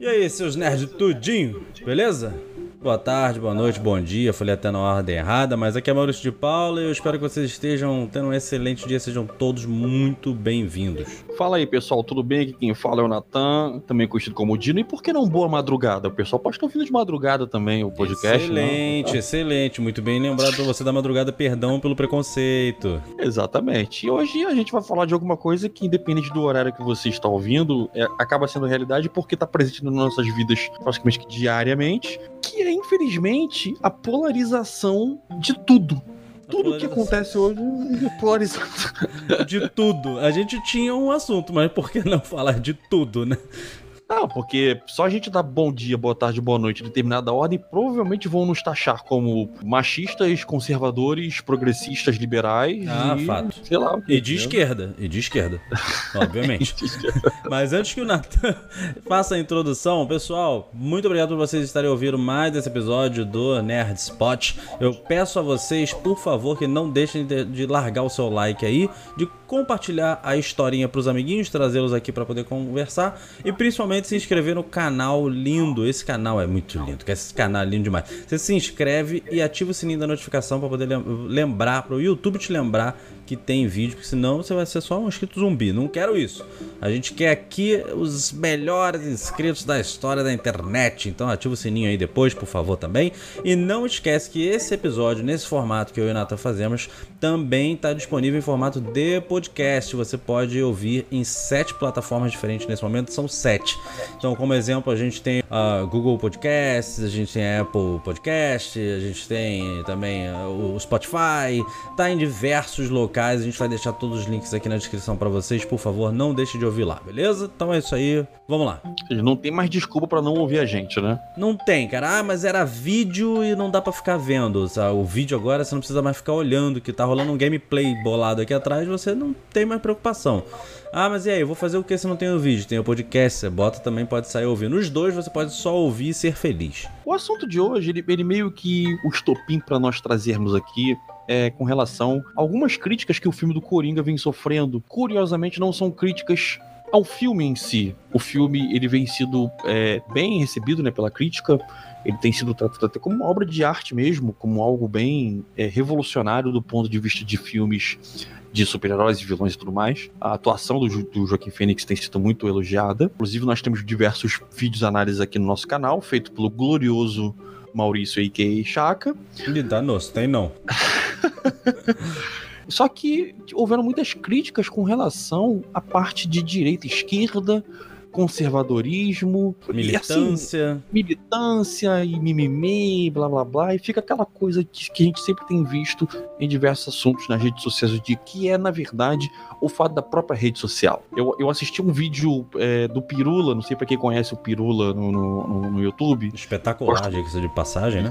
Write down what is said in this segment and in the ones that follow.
E aí, seus nerds tudinho, beleza? Boa tarde, boa noite, bom dia. Falei até na ordem errada, mas aqui é Maurício de Paula e eu espero que vocês estejam tendo um excelente dia. Sejam todos muito bem-vindos. Fala aí, pessoal, tudo bem? Aqui quem fala é o Natan, também conhecido como Dino. E por que não boa madrugada? O pessoal pode estar ouvindo de madrugada também o podcast. Excelente, né? excelente. Muito bem lembrado pra você da madrugada. Perdão pelo preconceito. Exatamente. E hoje a gente vai falar de alguma coisa que, independente do horário que você está ouvindo, é, acaba sendo realidade porque está presente nas nossas vidas praticamente diariamente, que é, infelizmente, a polarização de tudo. Tudo que acontece hoje polarizado. De tudo. A gente tinha um assunto, mas por que não falar de tudo, né? Não, porque só a gente dá bom dia, boa tarde, boa noite em determinada ordem, provavelmente vão nos taxar como machistas, conservadores, progressistas, liberais. Ah, e, fato. Sei lá. E de esquerda. E de esquerda. Obviamente. de esquerda. Mas antes que o Natan faça a introdução, pessoal, muito obrigado por vocês estarem ouvindo mais esse episódio do Nerd Spot. Eu peço a vocês, por favor, que não deixem de, de largar o seu like aí, de compartilhar a historinha para os amiguinhos, trazê-los aqui para poder conversar e principalmente se inscrever no canal lindo. Esse canal é muito lindo, esse canal é lindo demais. Você se inscreve e ativa o sininho da notificação para poder lembrar, para o YouTube te lembrar que tem vídeo, porque senão você vai ser só um inscrito zumbi. Não quero isso. A gente quer aqui os melhores inscritos da história da internet. Então ativa o sininho aí depois, por favor, também. E não esquece que esse episódio, nesse formato que eu e o Nata fazemos, também está disponível em formato de podcast. Você pode ouvir em sete plataformas diferentes nesse momento, são sete. Então, como exemplo, a gente tem a Google Podcasts, a gente tem Apple Podcast, a gente tem também o Spotify, tá em diversos locais locais. A gente vai deixar todos os links aqui na descrição para vocês. Por favor, não deixe de ouvir lá, beleza? Então é isso aí. Vamos lá. Não tem mais desculpa para não ouvir a gente, né? Não tem, cara. Ah, mas era vídeo e não dá para ficar vendo. Sabe? O vídeo agora você não precisa mais ficar olhando que tá rolando um gameplay bolado aqui atrás. Você não tem mais preocupação. Ah, mas e aí, eu vou fazer o que se não tem o vídeo? Tem o podcast, você bota também, pode sair ouvindo. Os dois você pode só ouvir e ser feliz. O assunto de hoje, ele, ele meio que o estopim para nós trazermos aqui é, com relação a algumas críticas que o filme do Coringa vem sofrendo. Curiosamente, não são críticas ao filme em si. O filme ele vem sido é, bem recebido né, pela crítica. Ele tem sido tratado até como uma obra de arte mesmo, como algo bem é, revolucionário do ponto de vista de filmes de super-heróis e vilões e tudo mais. A atuação do, do Joaquim Fênix tem sido muito elogiada. Inclusive, nós temos diversos vídeos análises aqui no nosso canal, feito pelo glorioso Maurício A.K. Chaka. Ele dá nosso, tem não. Só que houveram muitas críticas com relação à parte de direita e esquerda, conservadorismo, militância, e assim, militância e mimimi, blá blá blá, e fica aquela coisa que, que a gente sempre tem visto em diversos assuntos nas redes sociais de que é na verdade o fato da própria rede social. Eu, eu assisti um vídeo é, do Pirula, não sei para quem conhece o Pirula no, no, no YouTube. Espetacular, diga de passagem, né?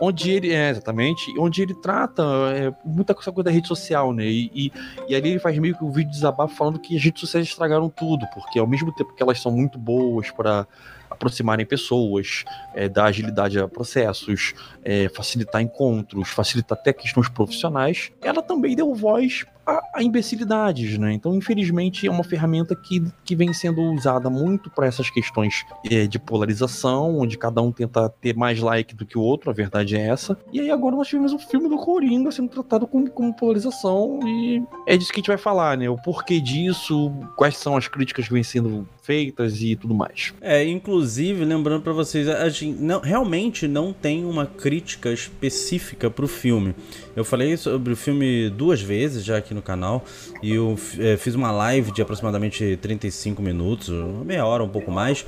Onde ele é exatamente, onde ele trata é, muita coisa da rede social, né? E, e, e, ali ele faz meio que um vídeo de desabafo falando que as redes sociais estragaram tudo, porque ao mesmo tempo que elas são muito boas para aproximarem pessoas, é, dar agilidade a processos, é, facilitar encontros, facilitar até questões profissionais, ela também deu voz a, a, imbecilidades, né? Então, infelizmente, é uma ferramenta que, que vem sendo usada muito para essas questões é, de polarização, onde cada um tenta ter mais like do que o outro, a verdade é essa. E aí agora nós tivemos o filme do Coringa sendo tratado como, como polarização e é disso que a gente vai falar, né? O porquê disso, quais são as críticas que vêm sendo feitas e tudo mais. É, inclusive, lembrando para vocês, a gente não, realmente não tem uma crítica específica pro filme. Eu falei sobre o filme duas vezes já aqui no canal e eu é, fiz uma live de aproximadamente 35 minutos, meia hora, um pouco mais,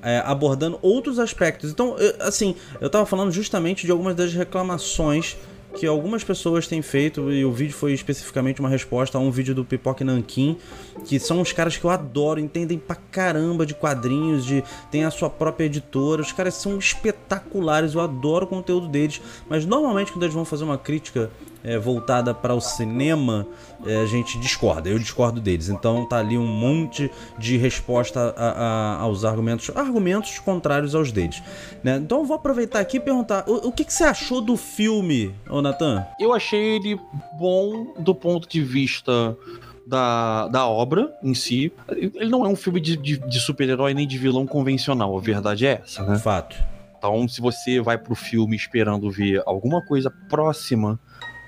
é, abordando outros aspectos. Então, eu, assim, eu tava falando justamente de algumas das reclamações que algumas pessoas têm feito, e o vídeo foi especificamente uma resposta a um vídeo do Pipoque Nankin, que são os caras que eu adoro, entendem pra caramba de quadrinhos, de tem a sua própria editora, os caras são espetaculares, eu adoro o conteúdo deles, mas normalmente quando eles vão fazer uma crítica é, voltada para o cinema, é, a gente discorda, eu discordo deles. Então tá ali um monte de resposta a, a, aos argumentos, argumentos contrários aos deles. Né? Então eu vou aproveitar aqui e perguntar: o, o que, que, você achou do filme, ô Nathan? Eu achei ele bom do ponto de vista da, da obra em si. Ele não é um filme de, de, de super-herói nem de vilão convencional, a verdade é essa, né? Fato. Então, se você vai pro filme esperando ver alguma coisa próxima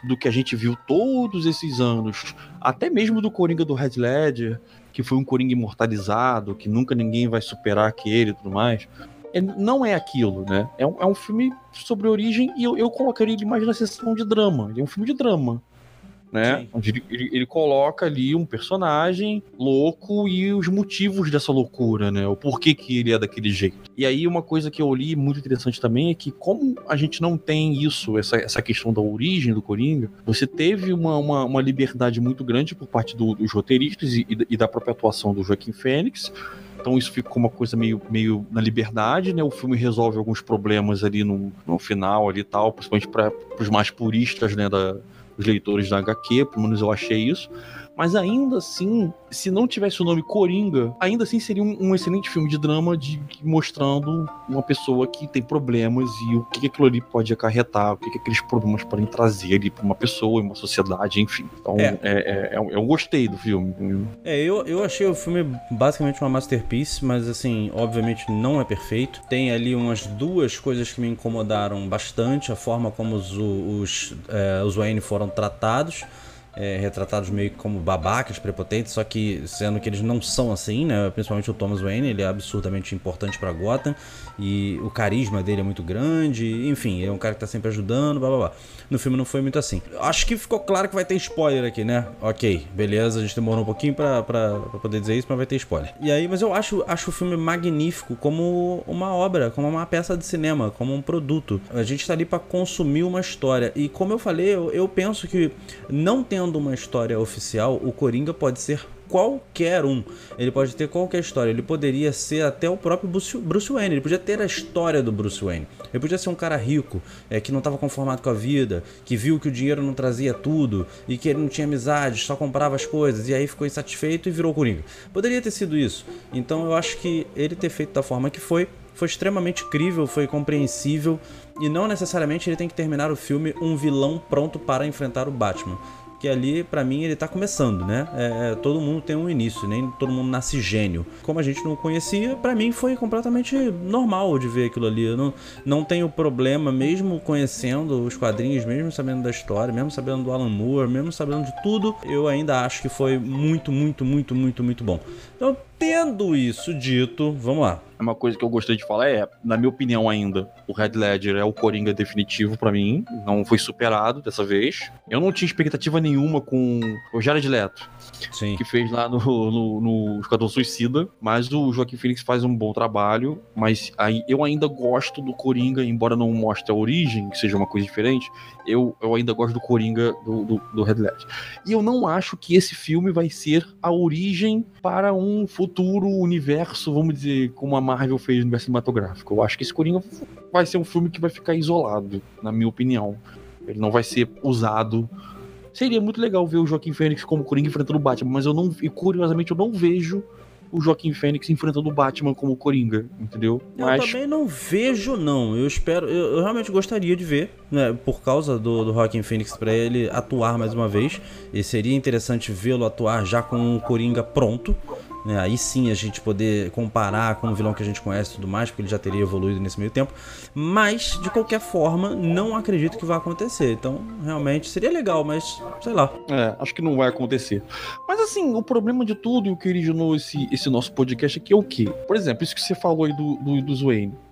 do que a gente viu todos esses anos, até mesmo do Coringa do Red Ledger, que foi um Coringa imortalizado, que nunca ninguém vai superar aquele e tudo mais, é, não é aquilo, né? É um, é um filme sobre origem e eu, eu colocaria ele mais na sessão de drama. Ele é um filme de drama né? Sim. Onde ele, ele, ele, coloca ali um personagem louco e os motivos dessa loucura, né? O porquê que ele é daquele jeito. E aí uma coisa que eu li muito interessante também é que como a gente não tem isso, essa, essa questão da origem do Coringa, você teve uma, uma, uma liberdade muito grande por parte do, dos roteiristas e, e da própria atuação do Joaquim Fênix, então isso ficou uma coisa meio, meio na liberdade, né? O filme resolve alguns problemas ali no, no final ali tal, principalmente para os mais puristas, né, da, os leitores da HQ, pelo menos eu achei isso. Mas ainda assim, se não tivesse o nome Coringa, ainda assim seria um, um excelente filme de drama de, mostrando uma pessoa que tem problemas e o que, que aquilo ali pode acarretar, o que, que aqueles problemas podem trazer para uma pessoa, uma sociedade, enfim. Então, é. É, é, é, eu gostei do filme. É, eu, eu achei o filme basicamente uma masterpiece, mas assim, obviamente não é perfeito. Tem ali umas duas coisas que me incomodaram bastante, a forma como os, os, é, os Wayne foram tratados é, retratados meio como babacas, prepotentes, só que sendo que eles não são assim, né? Principalmente o Thomas Wayne, ele é absurdamente importante para Gotham e o carisma dele é muito grande, enfim, é um cara que tá sempre ajudando, blá blá blá. No filme não foi muito assim. Acho que ficou claro que vai ter spoiler aqui, né? Ok, beleza, a gente demorou um pouquinho pra, pra, pra poder dizer isso, mas vai ter spoiler. E aí, mas eu acho, acho o filme magnífico como uma obra, como uma peça de cinema, como um produto. A gente tá ali para consumir uma história. E como eu falei, eu, eu penso que não tendo uma história oficial, o Coringa pode ser qualquer um. Ele pode ter qualquer história. Ele poderia ser até o próprio Bruce Wayne. Ele podia ter a história do Bruce Wayne. Ele podia ser um cara rico, é, que não estava conformado com a vida, que viu que o dinheiro não trazia tudo e que ele não tinha amizade, só comprava as coisas e aí ficou insatisfeito e virou Coringa. Poderia ter sido isso. Então eu acho que ele ter feito da forma que foi foi extremamente crível, foi compreensível e não necessariamente ele tem que terminar o filme um vilão pronto para enfrentar o Batman que ali, para mim, ele tá começando, né? É, é, todo mundo tem um início, nem todo mundo nasce gênio. Como a gente não conhecia, para mim foi completamente normal de ver aquilo ali. Eu não, não tenho problema, mesmo conhecendo os quadrinhos, mesmo sabendo da história, mesmo sabendo do Alan Moore, mesmo sabendo de tudo, eu ainda acho que foi muito, muito, muito, muito, muito bom. Então, tendo isso dito, vamos lá. Uma coisa que eu gostaria de falar é, na minha opinião ainda, o Red Ledger é o Coringa definitivo para mim, não foi superado dessa vez. Eu não tinha expectativa nenhuma com o Jared Leto. Sim. que fez lá no, no, no Esquadrão Suicida. Mas o Joaquim Phoenix faz um bom trabalho. Mas aí eu ainda gosto do Coringa, embora não mostre a origem, que seja uma coisa diferente. Eu, eu ainda gosto do Coringa do, do, do Red Ledger. E eu não acho que esse filme vai ser a origem para um futuro universo, vamos dizer, como a Marvel fez no universo cinematográfico. Eu acho que esse Coringa vai ser um filme que vai ficar isolado, na minha opinião. Ele não vai ser usado Seria muito legal ver o Joaquim Fênix como Coringa enfrentando o Batman, mas eu não, e curiosamente eu não vejo o Joaquim Fênix enfrentando o Batman como Coringa, entendeu? Eu mas... também não vejo, não. Eu espero, eu, eu realmente gostaria de ver, né, por causa do, do Joaquim Fênix para ele atuar mais uma vez. E seria interessante vê-lo atuar já com o Coringa pronto. Né? Aí sim a gente poder comparar com o vilão que a gente conhece e tudo mais, porque ele já teria evoluído nesse meio tempo. Mas, de qualquer forma, não acredito que vai acontecer. Então, realmente, seria legal, mas sei lá. É, acho que não vai acontecer. Mas assim, o problema de tudo e o que originou esse, esse nosso podcast aqui é o quê? Por exemplo, isso que você falou aí do, do, do.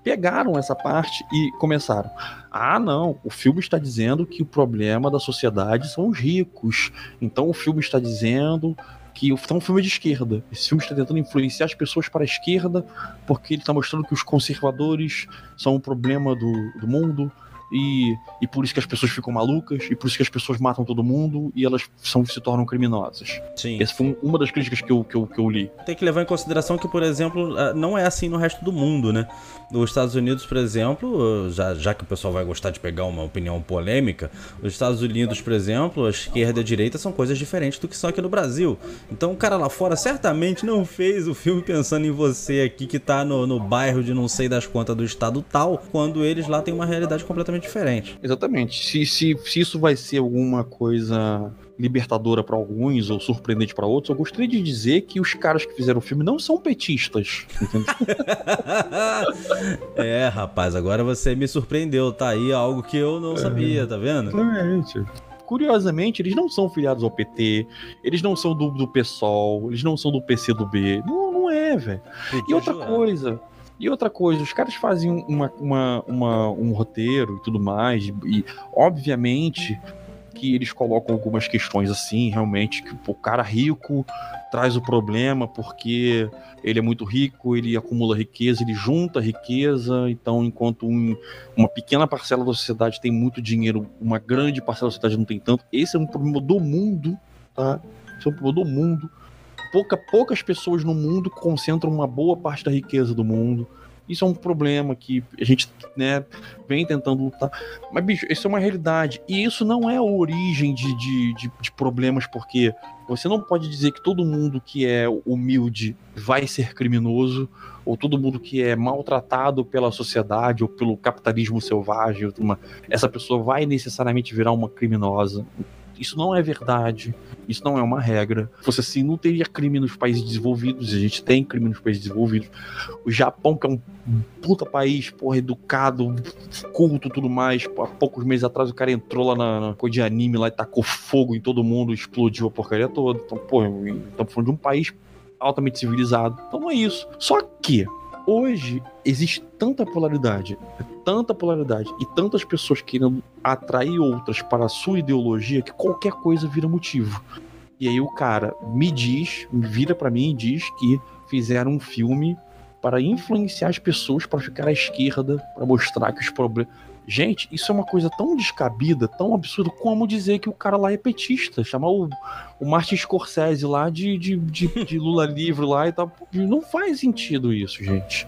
Pegaram essa parte e começaram. Ah, não, o filme está dizendo que o problema da sociedade são os ricos. Então o filme está dizendo que é um filme de esquerda. Esse filme está tentando influenciar as pessoas para a esquerda, porque ele está mostrando que os conservadores são um problema do, do mundo, e, e por isso que as pessoas ficam malucas, e por isso que as pessoas matam todo mundo e elas são, se tornam criminosas. Sim. Essa foi uma das críticas que eu, que, eu, que eu li. Tem que levar em consideração que, por exemplo, ah, não é assim no resto do mundo, né? Nos Estados Unidos, por exemplo, já, já que o pessoal vai gostar de pegar uma opinião polêmica, os Estados Unidos, por exemplo, a esquerda e a direita são coisas diferentes do que são aqui no Brasil. Então o cara lá fora certamente não fez o filme pensando em você aqui que tá no, no bairro de não sei das quantas do estado tal, quando eles lá têm uma realidade completamente completamente diferente. Exatamente. Se, se, se isso vai ser alguma coisa libertadora para alguns ou surpreendente para outros, eu gostaria de dizer que os caras que fizeram o filme não são petistas. é, rapaz, agora você me surpreendeu. Tá aí algo que eu não é, sabia, tá vendo? Exatamente. Curiosamente, eles não são filiados ao PT, eles não são do, do PSOL, eles não são do PCdoB. Não, não é, velho. E outra coisa. E outra coisa, os caras fazem uma, uma, uma, um roteiro e tudo mais, e obviamente que eles colocam algumas questões assim, realmente, que o cara rico traz o problema porque ele é muito rico, ele acumula riqueza, ele junta riqueza, então enquanto um, uma pequena parcela da sociedade tem muito dinheiro, uma grande parcela da sociedade não tem tanto, esse é um problema do mundo, tá? Esse é um problema do mundo. Pouca, poucas pessoas no mundo concentram uma boa parte da riqueza do mundo. Isso é um problema que a gente né, vem tentando lutar. Mas, bicho, isso é uma realidade. E isso não é a origem de, de, de, de problemas, porque você não pode dizer que todo mundo que é humilde vai ser criminoso, ou todo mundo que é maltratado pela sociedade ou pelo capitalismo selvagem, uma, essa pessoa vai necessariamente virar uma criminosa. Isso não é verdade. Isso não é uma regra. Se fosse assim, não teria crime nos países desenvolvidos. A gente tem crime nos países desenvolvidos. O Japão, que é um puta país, porra, educado, culto tudo mais. Há poucos meses atrás o cara entrou lá na, na coisa de anime lá e tacou fogo em todo mundo, explodiu a porcaria toda. Então, porra, estamos falando de um país altamente civilizado. Então não é isso. Só que hoje existe tanta polaridade, tanta polaridade e tantas pessoas querendo atrair outras para a sua ideologia que qualquer coisa vira motivo. E aí o cara me diz, vira para mim e diz que fizeram um filme para influenciar as pessoas para ficar à esquerda, para mostrar que os problemas Gente, isso é uma coisa tão descabida, tão absurda, como dizer que o cara lá é petista, chamar o, o Martin Scorsese lá de, de, de, de Lula livre lá e tal. Não faz sentido isso, gente.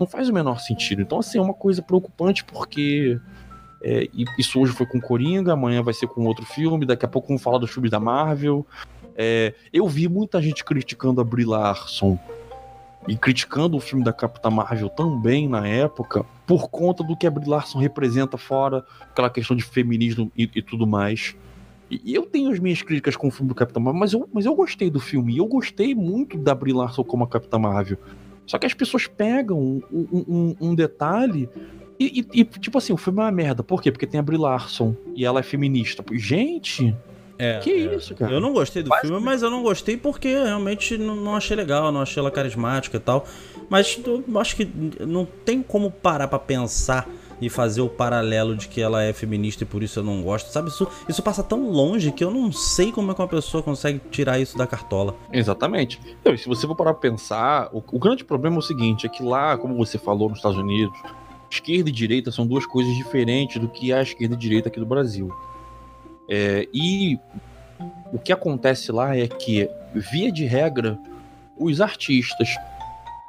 Não faz o menor sentido. Então, assim, é uma coisa preocupante porque. É, isso hoje foi com Coringa, amanhã vai ser com outro filme, daqui a pouco vamos falar dos filmes da Marvel. É, eu vi muita gente criticando a Brie Larson e criticando o filme da Capitã Marvel também na época, por conta do que a Brie Larson representa fora, aquela questão de feminismo e, e tudo mais. E, eu tenho as minhas críticas com o filme do Capitão Marvel, mas eu, mas eu gostei do filme, e eu gostei muito da Brie Larson como a Capitã Marvel. Só que as pessoas pegam um, um, um detalhe e, e, e, tipo assim, o filme é uma merda. Por quê? Porque tem a Brie Larson e ela é feminista. Gente, é, que é. isso, cara? Eu não gostei do filme, mas eu não gostei porque realmente não, não, achei legal, não achei ela carismática e tal. Mas eu acho que não tem como parar para pensar e fazer o paralelo de que ela é feminista e por isso eu não gosto, sabe? Isso, isso passa tão longe que eu não sei como é que uma pessoa consegue tirar isso da cartola. Exatamente. Então, se você for parar pra pensar, o, o grande problema é o seguinte: é que lá, como você falou nos Estados Unidos, esquerda e direita são duas coisas diferentes do que é a esquerda e direita aqui do Brasil. É, e o que acontece lá é que, via de regra, os artistas,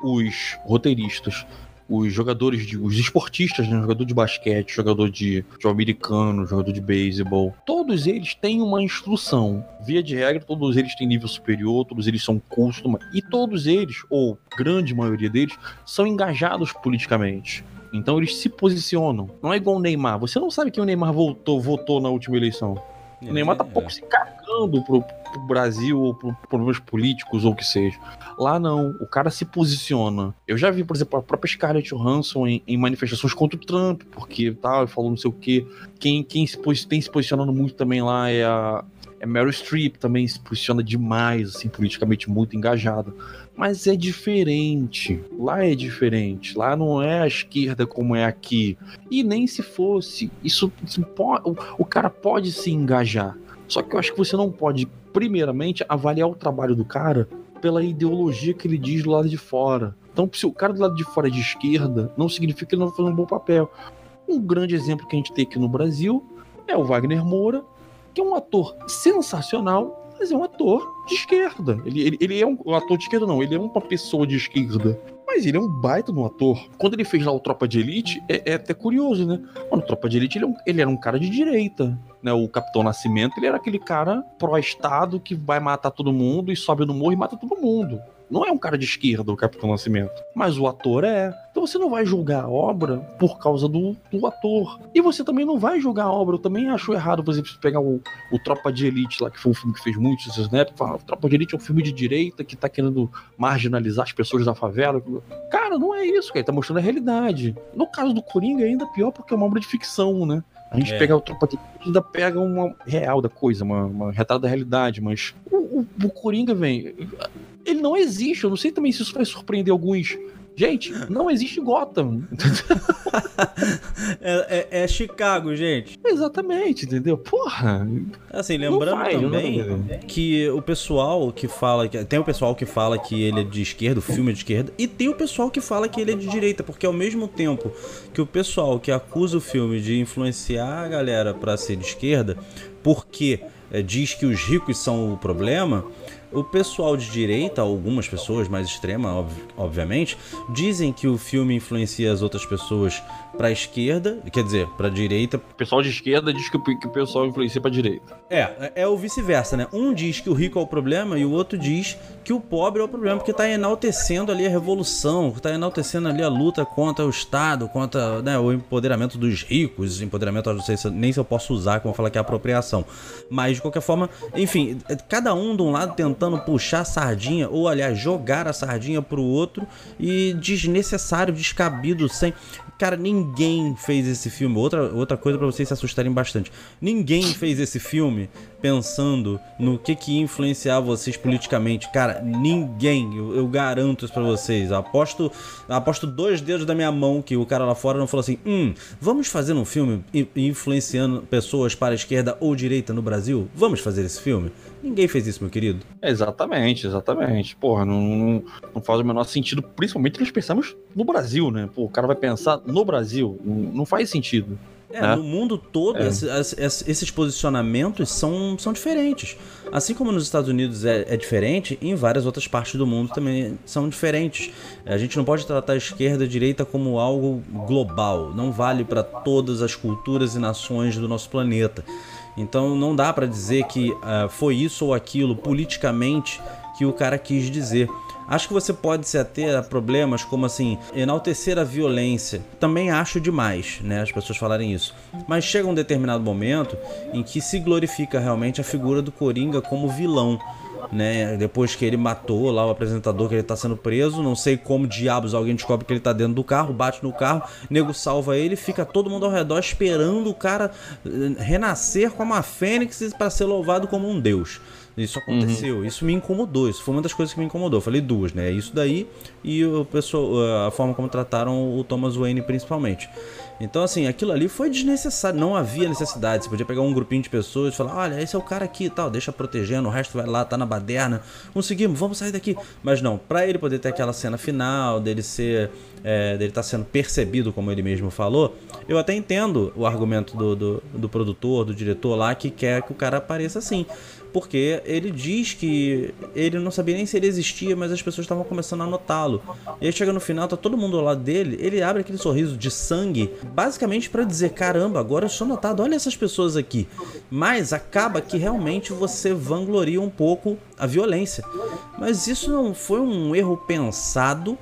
os roteiristas, os jogadores de. os esportistas, né? Jogador de basquete, jogador de americano, jogador de beisebol, todos eles têm uma instrução. Via de regra, todos eles têm nível superior, todos eles são custom, e todos eles, ou grande maioria deles, são engajados politicamente. Então eles se posicionam. Não é igual o Neymar. Você não sabe quem o Neymar votou, votou na última eleição. O Neymar tá pouco se cagando pro, pro Brasil ou pro problemas políticos ou o que seja. Lá não, o cara se posiciona. Eu já vi, por exemplo, a própria Scarlett Johansson em, em manifestações contra o Trump, porque tal, tá, falou não sei o quê. Quem, quem se, tem se posicionando muito também lá é a, é Meryl Streep, também se posiciona demais, assim, politicamente muito engajada. Mas é diferente. Lá é diferente. Lá não é a esquerda como é aqui. E nem se fosse. Isso, isso pode, o, o cara pode se engajar. Só que eu acho que você não pode, primeiramente, avaliar o trabalho do cara pela ideologia que ele diz do lado de fora. Então, se o cara do lado de fora é de esquerda, não significa que ele não vai fazer um bom papel. Um grande exemplo que a gente tem aqui no Brasil é o Wagner Moura, que é um ator sensacional, mas é um ator de esquerda. Ele, ele, ele é um, um, ator de esquerda, não, ele é uma pessoa de esquerda. Mas ele é um baita no ator. Quando ele fez lá o Tropa de Elite, é, é até curioso, né? Mano, Tropa de Elite, ele, é um, ele era um cara de direita. Né? O Capitão Nascimento, ele era aquele cara pró-estado que vai matar todo mundo e sobe no morro e mata todo mundo. Não é um cara de esquerda, o Capitão Nascimento. Mas o ator é. Então você não vai julgar a obra por causa do, do ator. E você também não vai julgar a obra. Eu também acho errado, por exemplo, pegar o, o Tropa de Elite lá, que foi um filme que fez muito sucesso na época. Fala, Tropa de Elite é um filme de direita que tá querendo marginalizar as pessoas da favela. Cara, não é isso, cara. Ele tá mostrando a realidade. No caso do Coringa, é ainda pior porque é uma obra de ficção, né? A gente é. pega o Tropa de Elite ainda pega uma real da coisa, uma, uma retrato da realidade, mas o, o, o Coringa, vem. Ele não existe. Eu não sei também se isso vai surpreender alguns Gente, não existe Gotham. é, é, é, Chicago, gente. Exatamente, entendeu? Porra. Assim, lembrando vai, também que o pessoal que fala. Que, tem o pessoal que fala que ele é de esquerda, o filme é de esquerda, e tem o pessoal que fala que ele é de direita, porque ao mesmo tempo que o pessoal que acusa o filme de influenciar a galera para ser de esquerda, porque é, diz que os ricos são o problema o pessoal de direita, algumas pessoas mais extremas, ob obviamente, dizem que o filme influencia as outras pessoas para esquerda, quer dizer, para direita. O pessoal de esquerda diz que o, que o pessoal influencia para direita. É, é o vice-versa, né? Um diz que o rico é o problema e o outro diz que o pobre é o problema, porque está enaltecendo ali a revolução, está enaltecendo ali a luta contra o Estado, contra né, o empoderamento dos ricos, empoderamento, não sei se, nem se eu posso usar, como falar que é apropriação. Mas, de qualquer forma, enfim, cada um de um lado tentando puxar a sardinha, ou aliás, jogar a sardinha pro outro e desnecessário, descabido, sem. Cara, ninguém fez esse filme. Outra, outra coisa para vocês se assustarem bastante. Ninguém fez esse filme pensando no que que ia influenciar vocês politicamente. Cara, ninguém. Eu, eu garanto isso pra vocês. Aposto, aposto dois dedos da minha mão que o cara lá fora não falou assim: hum, vamos fazer um filme influenciando pessoas para a esquerda ou direita no Brasil? Vamos fazer esse filme? Ninguém fez isso, meu querido. Exatamente, exatamente. Porra, não, não, não faz o menor sentido, principalmente nós pensamos no Brasil, né? Pô, o cara vai pensar no Brasil. Não, não faz sentido. É, né? no mundo todo, é. esses, esses, posicionamentos são, são diferentes. Assim como nos Estados Unidos é, é, diferente, em várias outras partes do mundo também são diferentes. A gente não pode tratar a esquerda e a direita como algo global. Não vale para todas as culturas e nações do nosso planeta. Então não dá para dizer que uh, foi isso ou aquilo politicamente que o cara quis dizer. Acho que você pode se ater a problemas como assim, enaltecer a violência. Também acho demais, né? As pessoas falarem isso. Mas chega um determinado momento em que se glorifica realmente a figura do Coringa como vilão. Né? Depois que ele matou lá o apresentador, que ele tá sendo preso, não sei como diabos alguém descobre que ele tá dentro do carro, bate no carro, nego salva ele, fica todo mundo ao redor esperando o cara eh, renascer como a fênix para ser louvado como um deus. Isso aconteceu, uhum. isso me incomodou, isso foi uma das coisas que me incomodou. Eu falei duas, né? Isso daí e o pessoal, a forma como trataram o Thomas Wayne principalmente. Então, assim, aquilo ali foi desnecessário, não havia necessidade. Você podia pegar um grupinho de pessoas e falar: olha, esse é o cara aqui e tal, deixa protegendo, o resto vai lá, tá na baderna, conseguimos, vamos sair daqui. Mas não, pra ele poder ter aquela cena final, dele ser. É, dele estar tá sendo percebido, como ele mesmo falou, eu até entendo o argumento do, do, do produtor, do diretor lá, que quer que o cara apareça assim porque ele diz que ele não sabia nem se ele existia, mas as pessoas estavam começando a notá-lo. E aí chega no final, tá todo mundo ao lado dele, ele abre aquele sorriso de sangue, basicamente para dizer: caramba, agora eu sou notado, olha essas pessoas aqui. Mas acaba que realmente você vangloria um pouco a violência. Mas isso não foi um erro pensado.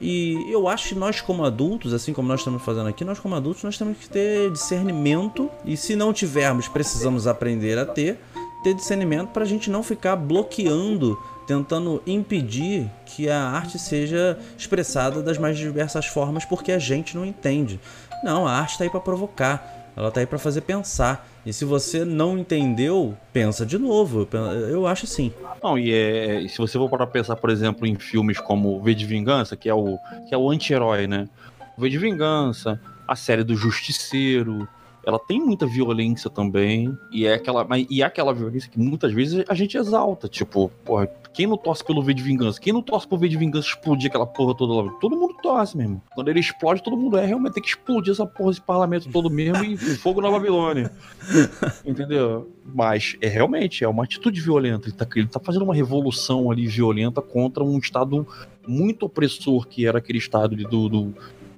E eu acho que nós, como adultos, assim como nós estamos fazendo aqui, nós, como adultos, nós temos que ter discernimento. E se não tivermos, precisamos aprender a ter ter discernimento para a gente não ficar bloqueando, tentando impedir que a arte seja expressada das mais diversas formas porque a gente não entende. Não, a arte está aí para provocar, ela está aí para fazer pensar. E se você não entendeu, pensa de novo. Eu acho assim. Não, e é, se você for para pensar, por exemplo, em filmes como V de Vingança, que é o, é o anti-herói, né? V de Vingança, a série do Justiceiro, ela tem muita violência também, e é aquela, e é aquela violência que muitas vezes a gente exalta, tipo, porra, quem não torce pelo V de Vingança? Quem não torce pro V de Vingança explodir aquela porra toda lá? Todo mundo torce mesmo. Quando ele explode, todo mundo é realmente tem que explodir essa porra desse parlamento todo mesmo e fogo na Babilônia. Entendeu? Mas é realmente, é uma atitude violenta. Ele tá, ele tá fazendo uma revolução ali violenta contra um estado muito opressor que era aquele estado do, do,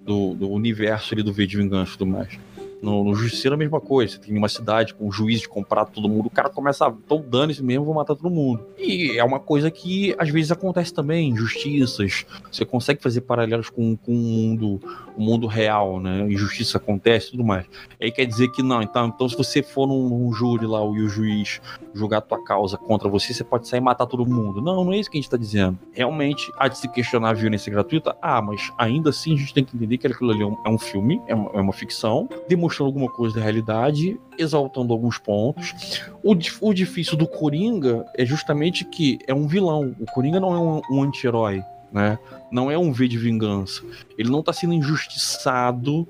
do, do universo ali do V de Vingança e tudo mais. No, no Justiceiro a mesma coisa. Você tem uma cidade com um juiz de comprar todo mundo, o cara começa a. Tô dando-se mesmo, vou matar todo mundo. E é uma coisa que às vezes acontece também, injustiças. Você consegue fazer paralelos com, com o mundo, o mundo real, né? Injustiça acontece tudo mais. Aí quer dizer que não, então, então se você for num, num júri lá e o juiz julgar a tua causa contra você, você pode sair e matar todo mundo. Não, não é isso que a gente tá dizendo. Realmente há de se questionar a violência gratuita? Ah, mas ainda assim a gente tem que entender que aquilo ali é um, é filme, é uma, é uma ficção, demonstrando alguma coisa da realidade, exaltando alguns pontos. O, o difícil do Coringa é justamente que é um vilão. O Coringa não é um, um anti-herói, né? Não é um V de vingança. Ele não tá sendo injustiçado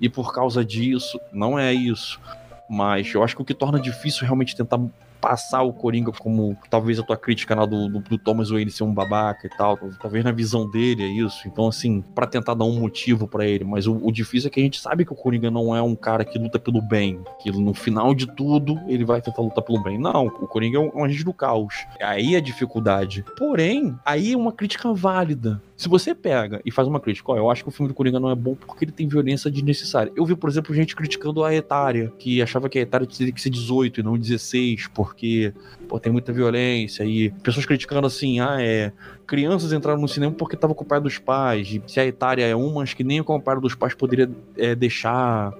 e por causa disso, não é isso. Mas eu acho que o que torna difícil realmente tentar passar o Coringa como talvez a tua crítica lá do, do, do Thomas Wayne ser um babaca e tal, talvez na visão dele é isso. Então, assim, para tentar dar um motivo para ele. Mas o, o, difícil é que a gente sabe que o Coringa não é um cara que luta pelo bem, que no final de tudo ele vai tentar lutar pelo bem. Não, o Coringa é um, é um agente do caos. Aí é a dificuldade. Porém, aí é uma crítica válida. Se você pega e faz uma crítica, ó, eu acho que o filme do Coringa não é bom porque ele tem violência desnecessária. Eu vi, por exemplo, gente criticando a etária, que achava que a etária teria que ser 18 e não 16, porque pô, tem muita violência. E pessoas criticando assim, ah, é. Crianças entraram no cinema porque tava com o pai dos pais. E se a etária é uma, acho que nem o pai dos pais poderia é, deixar.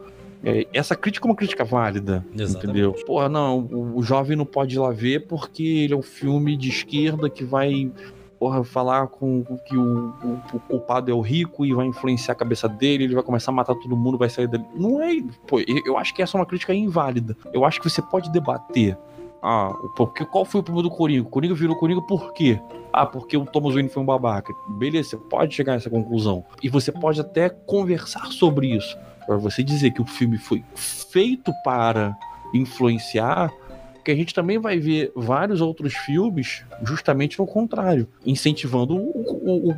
É, essa crítica é uma crítica válida, Exatamente. entendeu? Porra, não, o, o jovem não pode ir lá ver porque ele é um filme de esquerda que vai porra, falar com, com que o, o, o, culpado é o rico e vai influenciar a cabeça dele, ele vai começar a matar todo mundo, vai sair dele. Não é. Pô, eu acho que essa é uma crítica inválida. Eu acho que você pode debater. Ah, porque qual foi o problema do Coringa? O Coringa virou Coringa por quê? Ah, porque o Thomas Wayne foi um babaca. Beleza, você pode chegar a essa conclusão. E você pode até conversar sobre isso. Para você dizer que o filme foi feito para influenciar, porque a gente também vai ver vários outros filmes justamente no contrário, incentivando o, o, o,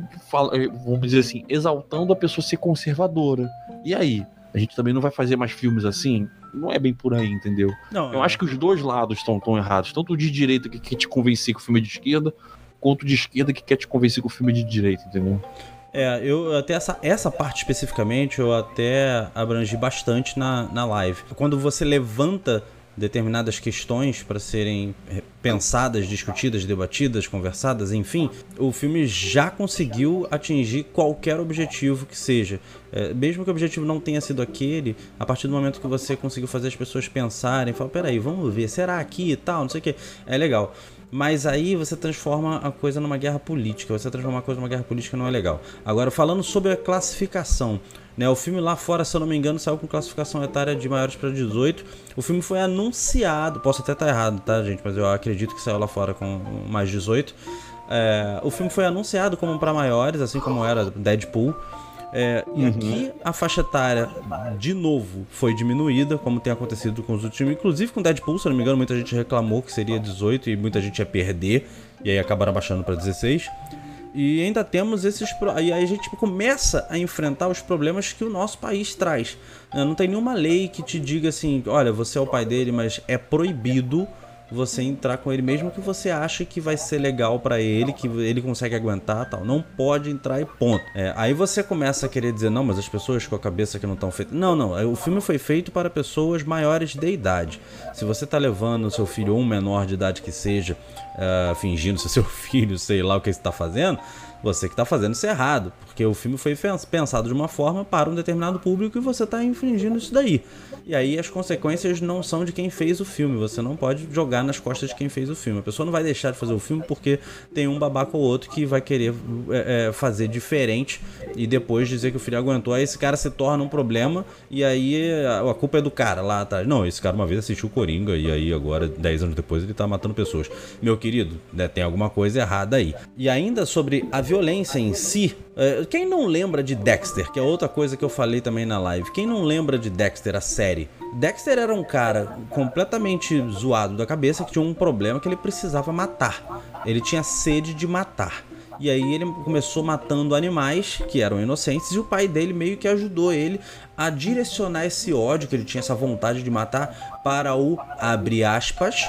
vamos dizer assim, exaltando a pessoa ser conservadora. E aí? A gente também não vai fazer mais filmes assim? Não é bem por aí, entendeu? Não, Eu é... acho que os dois lados estão tão errados. Tanto o de direita que quer te convencer que o filme é de esquerda, quanto o de esquerda que quer te convencer que o filme é de direita, entendeu? É, eu até essa, essa parte especificamente eu até abrangi bastante na, na live. Quando você levanta determinadas questões para serem eh, pensadas, discutidas, debatidas, conversadas, enfim, o filme já conseguiu atingir qualquer objetivo que seja. É, mesmo que o objetivo não tenha sido aquele, a partir do momento que você conseguiu fazer as pessoas pensarem, falar, peraí, vamos ver, será aqui e tal, não sei o que, é legal. Mas aí você transforma a coisa numa guerra política. Você transformar a coisa numa guerra política não é legal. Agora, falando sobre a classificação. Né, o filme lá fora, se eu não me engano, saiu com classificação etária de maiores para 18. O filme foi anunciado, posso até estar errado, tá, gente? Mas eu acredito que saiu lá fora com mais 18. É, o filme foi anunciado como para maiores, assim como era Deadpool. É, uhum. E aqui a faixa etária, de novo, foi diminuída, como tem acontecido com os últimos. Inclusive com Deadpool, se eu não me engano, muita gente reclamou que seria 18 e muita gente ia perder. E aí acabaram baixando para 16. E ainda temos esses. E aí a gente começa a enfrentar os problemas que o nosso país traz. Né? Não tem nenhuma lei que te diga assim: olha, você é o pai dele, mas é proibido você entrar com ele, mesmo que você ache que vai ser legal para ele, que ele consegue aguentar tal. Não pode entrar e ponto. É, aí você começa a querer dizer, não, mas as pessoas com a cabeça que não estão feitas. Não, não. É, o filme foi feito para pessoas maiores de idade. Se você tá levando o seu filho ou um menor de idade que seja, uh, fingindo ser seu filho, sei lá o que você está fazendo, você que está fazendo isso errado, porque o filme foi pensado de uma forma para um determinado público e você está infringindo isso daí. E aí as consequências não são de quem fez o filme, você não pode jogar nas costas de quem fez o filme. A pessoa não vai deixar de fazer o filme porque tem um babaca ou outro que vai querer é, é, fazer diferente e depois dizer que o filho aguentou. Aí esse cara se torna um problema e aí a, culpa é do cara lá atrás. Não, esse cara uma vez assistiu Coringa e aí agora, 10 anos depois, ele está matando pessoas. Meu querido, né, tem alguma coisa errada aí. E ainda sobre a violência em si, é, quem não lembra de Dexter, que é outra coisa que eu falei também na live, quem não lembra de Dexter, a série? Dexter era um cara completamente zoado da cabeça que tinha um problema que ele precisava matar. Ele tinha sede de matar. E aí ele começou matando animais que eram inocentes e o pai dele meio que ajudou ele a direcionar esse ódio que ele tinha, essa vontade de matar para o abre aspas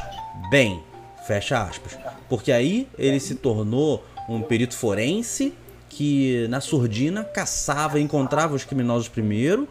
bem, fecha aspas. Porque aí ele se tornou um perito forense que na surdina caçava, encontrava os criminosos primeiro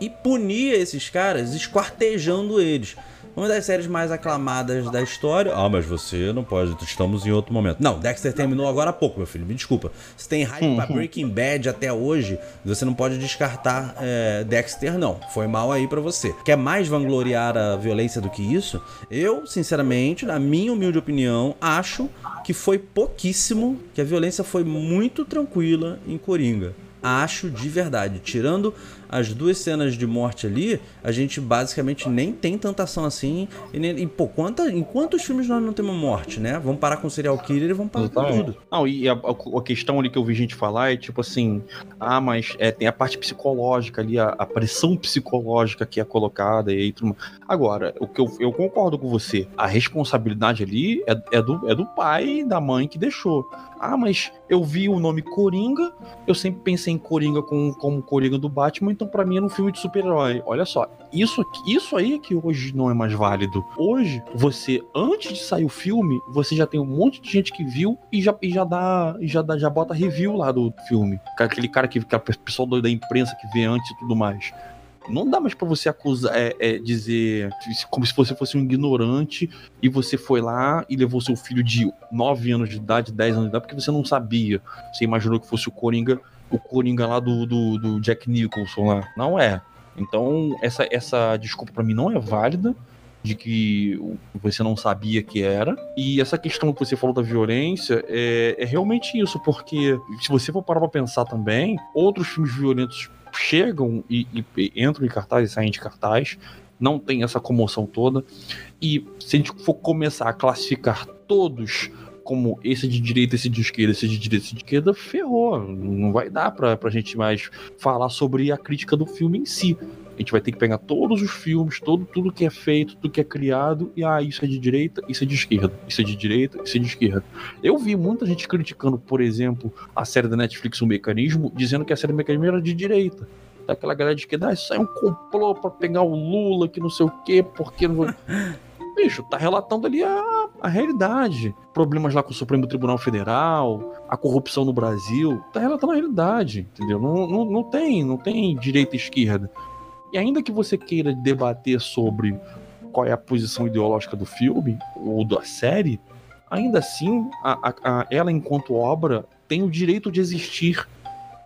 e punia esses caras esquartejando eles. Uma das séries mais aclamadas da história. Ah, mas você não pode, estamos em outro momento. Não, Dexter terminou agora há pouco, meu filho, me desculpa. Se tem hype pra Breaking Bad até hoje, você não pode descartar é, Dexter, não. Foi mal aí para você. Quer mais vangloriar a violência do que isso? Eu, sinceramente, na minha humilde opinião, acho que foi pouquíssimo, que a violência foi muito tranquila em Coringa acho de verdade. Tirando as duas cenas de morte ali, a gente basicamente nem tem tanta ação assim. E, nem, e pô, quanta, em quantos filmes nós não temos morte, né? Vamos parar com serial killer e vamos parar com tudo. Não, e a, a, questão ali que eu vi gente falar é tipo assim: ah, mas é, tem a parte psicológica ali, a, a, pressão psicológica que é colocada e aí tudo Agora, o que eu, eu concordo com você, a responsabilidade ali é, é, do, é do pai e da mãe que deixou. Ah, mas eu vi o nome Coringa, eu sempre pensei em Coringa como, como Coringa do Batman, então para mim era um filme de super-herói. Olha só, isso, isso aí é que hoje não é mais válido. Hoje, você, antes de sair o filme, você já tem um monte de gente que viu e já, e já dá, já dá, já bota review lá do filme. Aquele cara que, que a pessoa da imprensa que vê antes e tudo mais. Não dá mais para você acusar, é, é, dizer como se você fosse um ignorante e você foi lá e levou seu filho de 9 anos de idade, 10 anos de idade, porque você não sabia. Você imaginou que fosse o Coringa, o Coringa lá do, do, do Jack Nicholson lá. Não é. Então, essa, essa desculpa para mim não é válida de que você não sabia que era. E essa questão que você falou da violência é, é realmente isso, porque se você for parar pra pensar também, outros filmes violentos chegam e, e, e entram em cartaz e saem de cartaz, não tem essa comoção toda. E se a gente for começar a classificar todos como esse de direita, esse de esquerda, esse de direita, esse de esquerda, ferrou. Não vai dar pra, pra gente mais falar sobre a crítica do filme em si. A gente vai ter que pegar todos os filmes, todo, tudo que é feito, tudo que é criado, e ah, isso é de direita, isso é de esquerda, isso é de direita, isso é de esquerda. Eu vi muita gente criticando, por exemplo, a série da Netflix, O Mecanismo, dizendo que a série do Mecanismo era de direita. Daquela galera de esquerda, ah, isso é um complô pra pegar o Lula, que não sei o quê, porque não. Bicho, tá relatando ali a, a realidade. Problemas lá com o Supremo Tribunal Federal, a corrupção no Brasil, tá relatando a realidade, entendeu? Não, não, não tem, não tem direita e esquerda. E ainda que você queira debater sobre qual é a posição ideológica do filme ou da série, ainda assim, a, a, a, ela, enquanto obra, tem o direito de existir,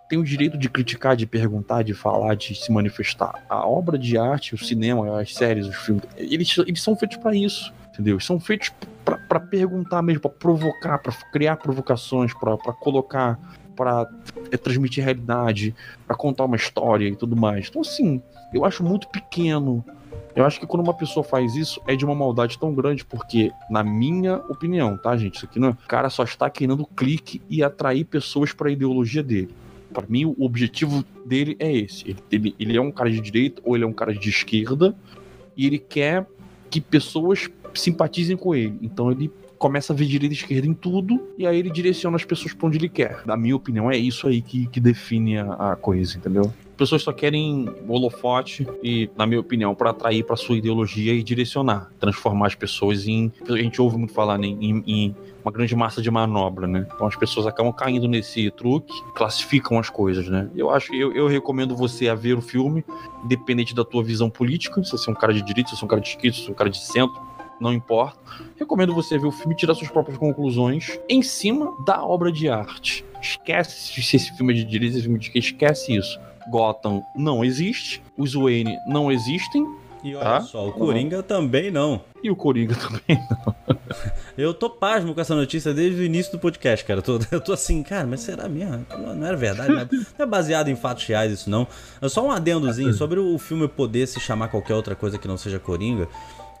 tem o direito de criticar, de perguntar, de falar, de se manifestar. A obra de arte, o cinema, as séries, os filmes, eles, eles são feitos para isso, entendeu? São feitos para perguntar mesmo, para provocar, para criar provocações, para colocar para é, transmitir realidade, para contar uma história e tudo mais. Então, assim, eu acho muito pequeno. Eu acho que quando uma pessoa faz isso é de uma maldade tão grande, porque, na minha opinião, tá, gente? Isso aqui não. É, o cara só está querendo clique e atrair pessoas para a ideologia dele. Para mim, o objetivo dele é esse. Ele, ele, ele é um cara de direita ou ele é um cara de esquerda e ele quer que pessoas simpatizem com ele. Então ele começa a ver direita e esquerda em tudo, e aí ele direciona as pessoas pra onde ele quer. Na minha opinião, é isso aí que, que define a, a coisa, entendeu? pessoas só querem holofote e, na minha opinião, para atrair para sua ideologia e direcionar, transformar as pessoas em. A gente ouve muito falar né, em, em, uma grande massa de manobra, né? Então as pessoas acabam caindo nesse truque, classificam as coisas, né? Eu acho que eu, eu recomendo você a ver o filme, independente da tua visão política, se você é um cara de direita, se você é um cara de esquerda, se você é um cara de centro, não importa. Recomendo você ver o filme e tirar suas próprias conclusões em cima da obra de arte. Esquece se esse filme é de direita, esse filme é de que esquece isso. Gotham não existe, os Wayne não existem. E olha tá? só, o Coringa não. também não. E o Coringa também não. eu tô pasmo com essa notícia desde o início do podcast, cara. Eu tô, eu tô assim, cara, mas será mesmo? Não era verdade, não é baseado em fatos reais isso não. É só um adendozinho sobre o filme poder se chamar qualquer outra coisa que não seja Coringa.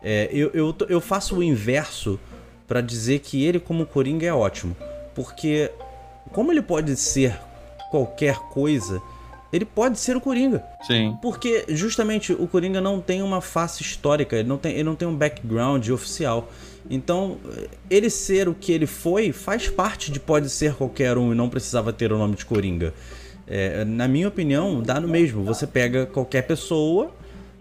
É, eu, eu, eu faço o inverso para dizer que ele, como Coringa, é ótimo. Porque, como ele pode ser qualquer coisa, ele pode ser o Coringa. Sim. Porque, justamente, o Coringa não tem uma face histórica, ele não tem, ele não tem um background oficial. Então, ele ser o que ele foi faz parte de pode ser qualquer um e não precisava ter o nome de Coringa. É, na minha opinião, dá no mesmo. Você pega qualquer pessoa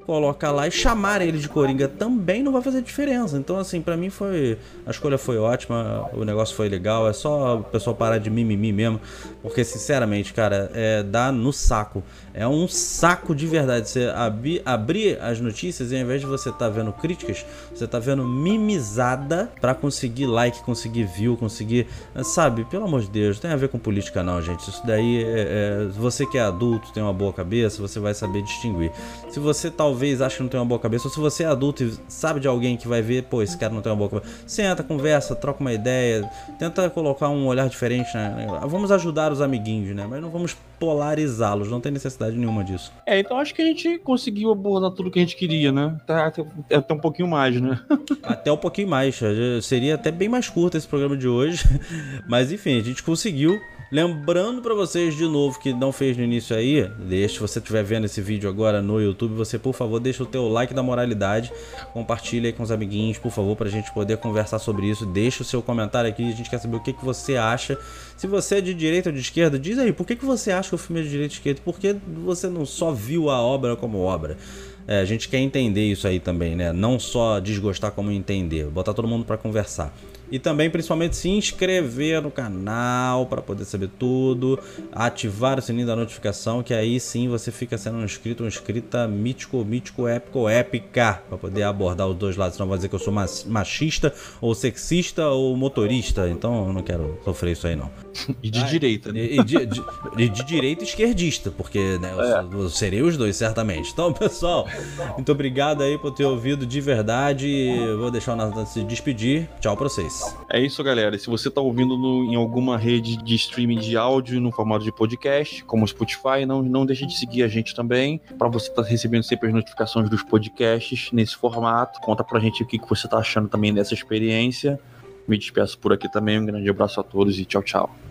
colocar lá e chamar ele de Coringa também não vai fazer diferença. Então, assim, para mim foi. A escolha foi ótima, o negócio foi legal. É só o pessoal parar de mimimi mesmo. Porque, sinceramente, cara, é, dá no saco. É um saco de verdade. Você abri, abrir as notícias e ao invés de você estar tá vendo críticas, você tá vendo mimizada para conseguir like, conseguir view, conseguir. Sabe, pelo amor de Deus, não tem a ver com política, não, gente. Isso daí é, é, você que é adulto, tem uma boa cabeça, você vai saber distinguir. Se você talvez acha que não tem uma boa cabeça, ou se você é adulto e sabe de alguém que vai ver, pô, esse cara não tem uma boa cabeça, senta, conversa, troca uma ideia, tenta colocar um olhar diferente, né? Vamos ajudar os amiguinhos, né? Mas não vamos polarizá-los, não tem necessidade nenhuma disso. É, então acho que a gente conseguiu abordar tudo que a gente queria, né? Até, até um pouquinho mais, né? até um pouquinho mais. Seria até bem mais curto esse programa de hoje. Mas enfim, a gente conseguiu. Lembrando para vocês de novo que não fez no início aí, deixe, se você estiver vendo esse vídeo agora no YouTube, você por favor deixa o teu like da moralidade, compartilha aí com os amiguinhos, por favor, pra gente poder conversar sobre isso. Deixa o seu comentário aqui, a gente quer saber o que, que você acha. Se você é de direita ou de esquerda, diz aí, por que, que você acha que o filme é de direita de esquerda? Por que você não só viu a obra como obra? É, a gente quer entender isso aí também, né? Não só desgostar como entender, botar todo mundo para conversar. E também, principalmente, se inscrever no canal para poder saber tudo, ativar o sininho da notificação, que aí sim você fica sendo um inscrito, uma inscrita mítico, mítico, épico, épica, para poder abordar os dois lados. Não vai dizer que eu sou machista, ou sexista, ou motorista, então eu não quero sofrer isso aí não. E de ah, direita, né? E de, de, de, de direita esquerdista, porque né, eu, é. eu, serei os dois, certamente. Então, pessoal, muito obrigado aí por ter ouvido de verdade. vou deixar o Nathan se despedir. Tchau pra vocês. É isso, galera. Se você está ouvindo no, em alguma rede de streaming de áudio no formato de podcast, como o Spotify, não, não deixe de seguir a gente também, para você estar tá recebendo sempre as notificações dos podcasts nesse formato. Conta pra gente o que, que você está achando também dessa experiência. Me despeço por aqui também. Um grande abraço a todos e tchau, tchau.